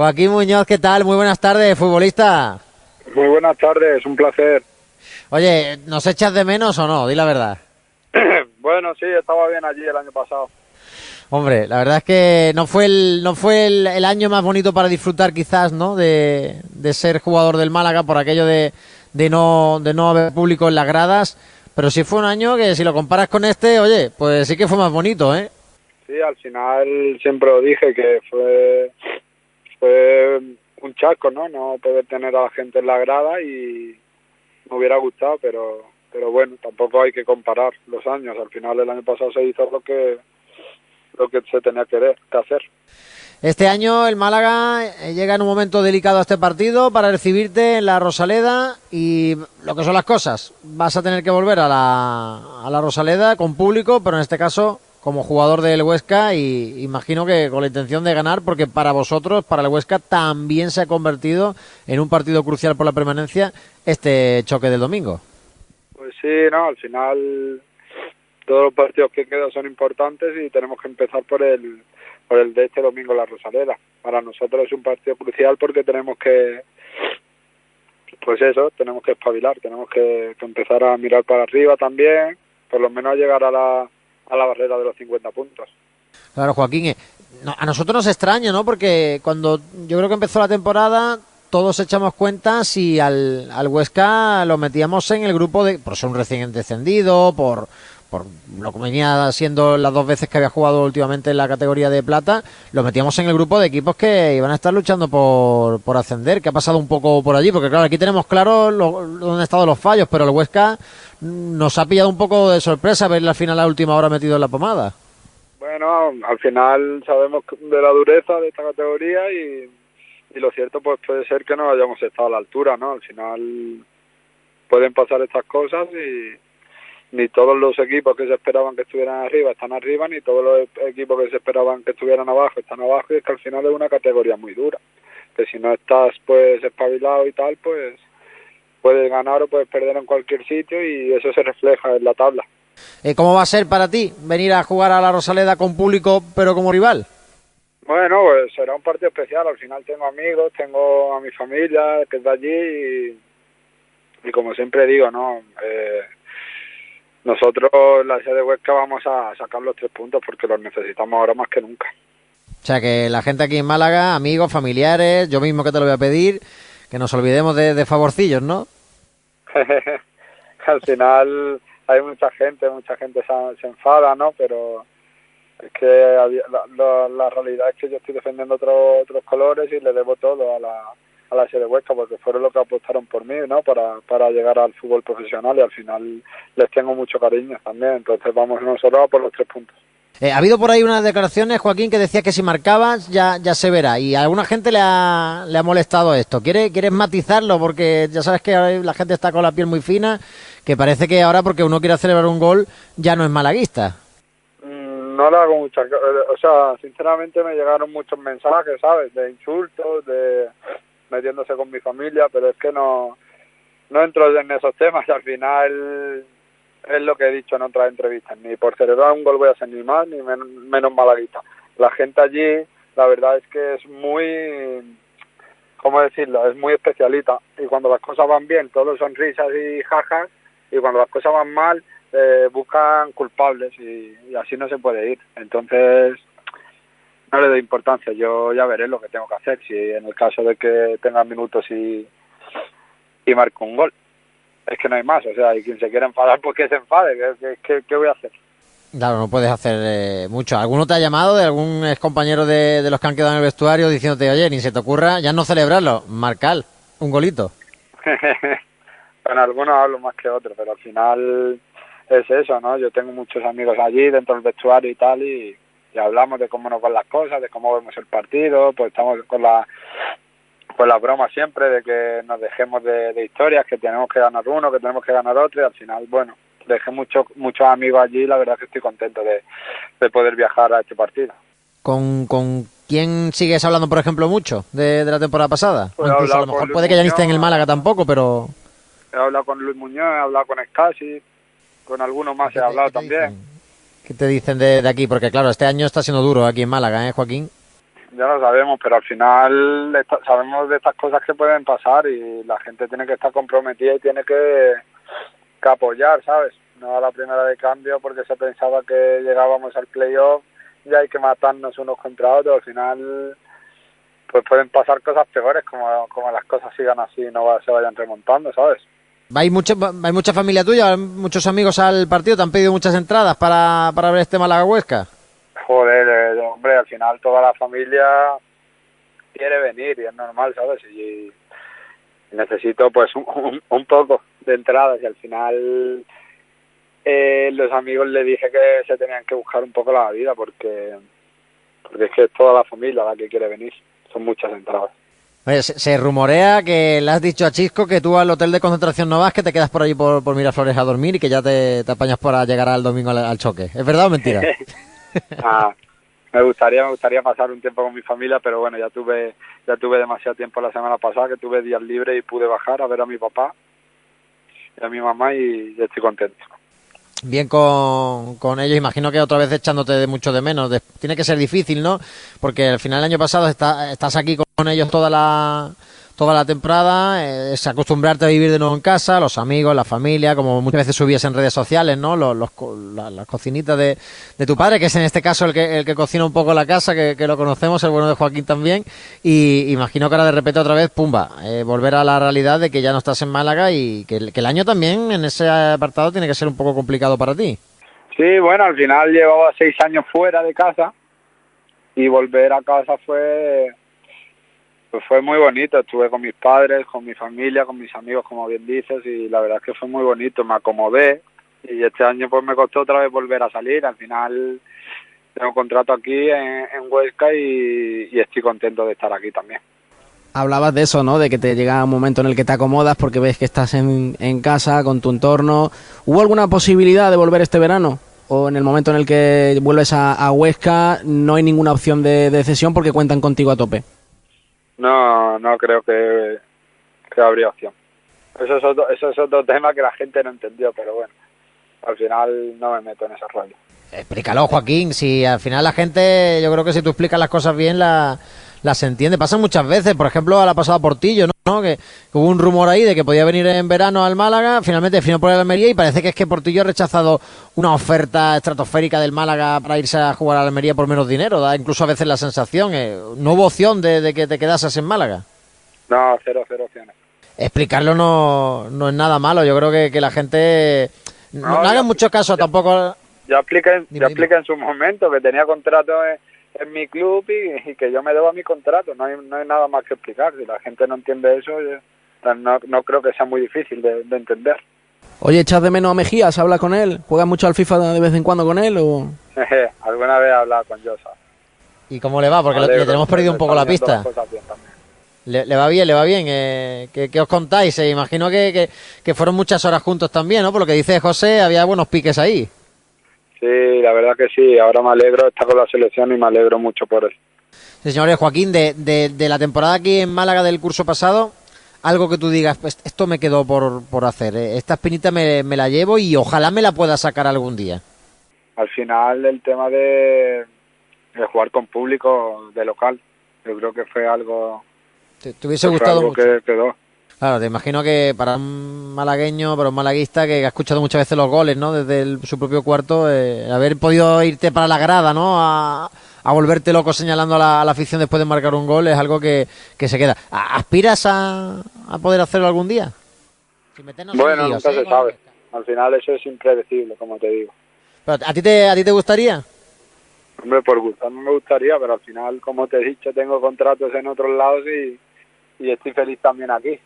Joaquín Muñoz, ¿qué tal? Muy buenas tardes, futbolista. Muy buenas tardes, un placer. Oye, ¿nos echas de menos o no? Di la verdad. bueno, sí, estaba bien allí el año pasado. Hombre, la verdad es que no fue el, no fue el, año más bonito para disfrutar quizás, ¿no? De, ser jugador del Málaga por aquello de, de, no, de no haber público en las gradas. Pero sí fue un año que si lo comparas con este, oye, pues sí que fue más bonito, ¿eh? Sí, al final siempre lo dije que fue, fue un chasco, ¿no? No poder tener a la gente en la grada y me hubiera gustado, pero pero bueno, tampoco hay que comparar los años. Al final el año pasado se hizo lo que lo que se tenía que, hacer. Este año el Málaga eh, llega en un momento delicado a este partido para recibirte en la Rosaleda y lo que son las cosas. Vas a tener que volver a la, a la Rosaleda con público, pero en este caso como jugador del Huesca y imagino que con la intención de ganar porque para vosotros, para el Huesca también se ha convertido en un partido crucial por la permanencia este choque del domingo. Pues sí, no, al final todos los partidos que quedan son importantes y tenemos que empezar por el por el de este domingo la Rosaleda. Para nosotros es un partido crucial porque tenemos que pues eso, tenemos que espabilar, tenemos que, empezar a mirar para arriba también, por lo menos llegar a la, a la barrera de los 50 puntos. Claro, Joaquín, eh, a nosotros nos extraña, ¿no? Porque cuando yo creo que empezó la temporada, todos echamos cuenta si al, al Huesca lo metíamos en el grupo de, por ser un recién descendido, por, por lo que venía siendo las dos veces que había jugado últimamente en la categoría de plata, lo metíamos en el grupo de equipos que iban a estar luchando por, por ascender, que ha pasado un poco por allí, porque claro, aquí tenemos claro dónde han estado los fallos, pero el Huesca nos ha pillado un poco de sorpresa verle al final a la última hora metido en la pomada. Bueno, al final sabemos de la dureza de esta categoría y, y lo cierto pues puede ser que no hayamos estado a la altura, ¿no? Al final pueden pasar estas cosas y ni todos los equipos que se esperaban que estuvieran arriba están arriba, ni todos los equipos que se esperaban que estuvieran abajo están abajo, y es que al final es una categoría muy dura, que si no estás pues espabilado y tal, pues puedes ganar o puedes perder en cualquier sitio y eso se refleja en la tabla. Eh, ¿Cómo va a ser para ti venir a jugar a la Rosaleda con público pero como rival? Bueno, pues será un partido especial, al final tengo amigos, tengo a mi familia que está allí y, y como siempre digo, ¿no? Eh, nosotros, la sede de Huesca, vamos a sacar los tres puntos porque los necesitamos ahora más que nunca. O sea, que la gente aquí en Málaga, amigos, familiares, yo mismo que te lo voy a pedir, que nos olvidemos de, favorcillos, ¿no? Al final hay mucha gente, mucha gente se, enfada, ¿no? Pero es que la, la, realidad es que yo estoy defendiendo otros otros colores y le debo todo a la, a la de Huesca porque fueron los que apostaron por mí, ¿no? Para, para llegar al fútbol profesional y al final les tengo mucho cariño también. Entonces vamos nosotros a por los tres puntos. Eh, ha habido por ahí unas declaraciones, Joaquín, que decía que si marcabas ya, ya se verá. Y a alguna gente le ha, le ha molestado esto. ¿Quieres, ¿Quieres matizarlo? Porque ya sabes que la gente está con la piel muy fina, que parece que ahora porque uno quiere celebrar un gol ya no es malaguista. Mm, no le hago muchas... O sea, sinceramente me llegaron muchos mensajes, ¿sabes? De insultos, de metiéndose con mi familia, pero es que no, no entro en esos temas. Al final es lo que he dicho en otras entrevistas. Ni por celebrar un gol voy a ser ni más ni menos malaguista. La gente allí, la verdad es que es muy, ¿cómo decirlo? Es muy especialita. Y cuando las cosas van bien, todos son risas y jajas. Y cuando las cosas van mal, eh, buscan culpables y, y así no se puede ir. Entonces, no le doy importancia, yo ya veré lo que tengo que hacer, si en el caso de que tenga minutos y, y marco un gol. Es que no hay más, o sea, y quien se quiera enfadar, pues que se enfade, ¿qué, qué, voy a hacer? Claro, no puedes hacer eh, mucho. ¿Alguno te ha llamado de algún ex compañero de, de, los que han quedado en el vestuario diciéndote, oye, ni se te ocurra ya no celebrarlo, marcar un golito? Con algunos hablo más que otros, pero al final es eso, ¿no? Yo tengo muchos amigos allí dentro del vestuario y tal, y y hablamos de cómo nos van las cosas, de cómo vemos el partido, pues estamos con la con la broma siempre de que nos dejemos de, historias, que tenemos que ganar uno, que tenemos que ganar otro y al final, bueno, dejé muchos muchos amigos allí y la verdad es que estoy contento de, de poder viajar a este partido. ¿Con, ¿Con quién sigues hablando, por ejemplo, mucho de, de la temporada pasada? Pues incluso a lo mejor puede que ya no esté en el Málaga tampoco, pero... He hablado con Luis Muñoz, he hablado con Escasi, con algunos más he hablado también. ¿Qué te dicen de, aquí? Porque claro, este año está siendo duro aquí en Málaga, ¿eh, Joaquín? ya lo sabemos, pero al final sabemos de estas cosas que pueden pasar y la gente tiene que estar comprometida y tiene que, que apoyar, ¿sabes? No a la primera de cambio porque se pensaba que llegábamos al playoff y hay que matarnos unos contra otros. Al final pues pueden pasar cosas peores como, como las cosas sigan así y no se vayan remontando, ¿sabes? ¿Hay mucha, ¿Hay mucha familia tuya, muchos amigos al partido? ¿Te han pedido muchas entradas para, para ver este Málaga-Huesca? Joder, eh, hombre, al final toda la familia quiere venir y es normal, ¿sabes? Y necesito pues un, un, poco de entradas y al final eh, los amigos le dije que se tenían que buscar un poco la vida porque porque es que es toda la familia la que quiere venir, son muchas entradas. Se, rumorea que le has dicho a Chisco que tú al hotel de concentración no vas, que te quedas por allí por, por Miraflores a dormir y que ya te, te apañas para llegar al domingo al choque. ¿Es verdad o mentira? Ah, me gustaría me gustaría pasar un tiempo con mi familia pero bueno ya tuve ya tuve demasiado tiempo la semana pasada que tuve días libres y pude bajar a ver a mi papá y a mi mamá y estoy contento bien con, con ellos imagino que otra vez echándote de mucho de menos tiene que ser difícil no porque al final del año pasado está, estás aquí con ellos toda la toda la temporada, eh, es acostumbrarte a vivir de nuevo en casa, los amigos, la familia, como muchas veces subías en redes sociales, ¿no? Los, las cocinitas de, de, tu padre, que es en este caso el que, el que cocina un poco la casa, que, lo conocemos, el bueno de Joaquín también, y imagino que ahora de repente otra vez, pumba, eh, volver a la realidad de que ya no estás en Málaga y que, que el año también en ese apartado tiene que ser un poco complicado para ti. Sí, bueno, al final llevaba seis años fuera de casa y volver a casa fue pues fue muy bonito, estuve con mis padres, con mi familia, con mis amigos, como bien dices, y la verdad es que fue muy bonito, me acomodé y este año pues me costó otra vez volver a salir, al final tengo contrato aquí en, Huesca y, estoy contento de estar aquí también. Hablabas de eso, ¿no? De que te llega un momento en el que te acomodas porque ves que estás en, en casa, con tu entorno. ¿Hubo alguna posibilidad de volver este verano? ¿O en el momento en el que vuelves a, Huesca no hay ninguna opción de, de cesión porque cuentan contigo a tope? No, no creo que, que habría opción. Eso es, otro, eso es otro tema que la gente no entendió, pero bueno, al final no me meto en ese rollo. Explícalo, Joaquín, si al final la gente, yo creo que si tú explicas las cosas bien, la, las entiende. Pasa muchas veces, por ejemplo, a la pasada Portillo, ¿no? Que, hubo un rumor ahí de que podía venir en verano al Málaga, finalmente definió por el Almería y parece que es que Portillo ha rechazado una oferta estratosférica del Málaga para irse a jugar a Almería por menos dinero. Da incluso a veces la sensación, eh, no hubo opción de, que te quedases en Málaga. No, cero, cero opciones. Explicarlo no, no es nada malo, yo creo que, la gente no, haga mucho caso tampoco. Ya expliqué, ya expliqué en su momento que tenía contrato en en mi club y, que yo me debo a mi contrato. No hay, no hay nada más que explicar. Si la gente no entiende eso, no, no creo que sea muy difícil de, entender. Oye, ¿echas de menos a Mejías? ¿Habla con él? ¿Juegas mucho al FIFA de vez en cuando con él? O... Alguna vez he hablado con Josa. ¿Y cómo le va? Porque le tenemos perdido un poco la pista. Le, va bien, le va bien. Eh, ¿qué, os contáis? Eh, imagino que, que, que, fueron muchas horas juntos también, ¿no? Por lo que dice José, había buenos piques ahí. Sí, la verdad que sí. Ahora me alegro, está con la selección y me alegro mucho por eso. Sí, señores, Joaquín, de, de, la temporada aquí en Málaga del curso pasado, algo que tú digas, pues esto me quedó por, por hacer, eh, esta espinita me, me, la llevo y ojalá me la pueda sacar algún día. Al final el tema de, de jugar con público de local, yo creo que fue algo... ¿Te, hubiese gustado mucho? que quedó. Claro, te imagino que para un malagueño, para un malaguista que ha escuchado muchas veces los goles, ¿no? Desde su propio cuarto, eh, haber podido irte para la grada, ¿no? A, volverte loco señalando a la, afición después de marcar un gol es algo que, se queda. ¿Aspiras a, poder hacerlo algún día? bueno, nunca se sabe. Al final eso es impredecible, como te digo. ¿A ti te, a ti te gustaría? Hombre, por gusto, no me gustaría, pero al final, como te he dicho, tengo contratos en otros lados y, y estoy feliz también aquí.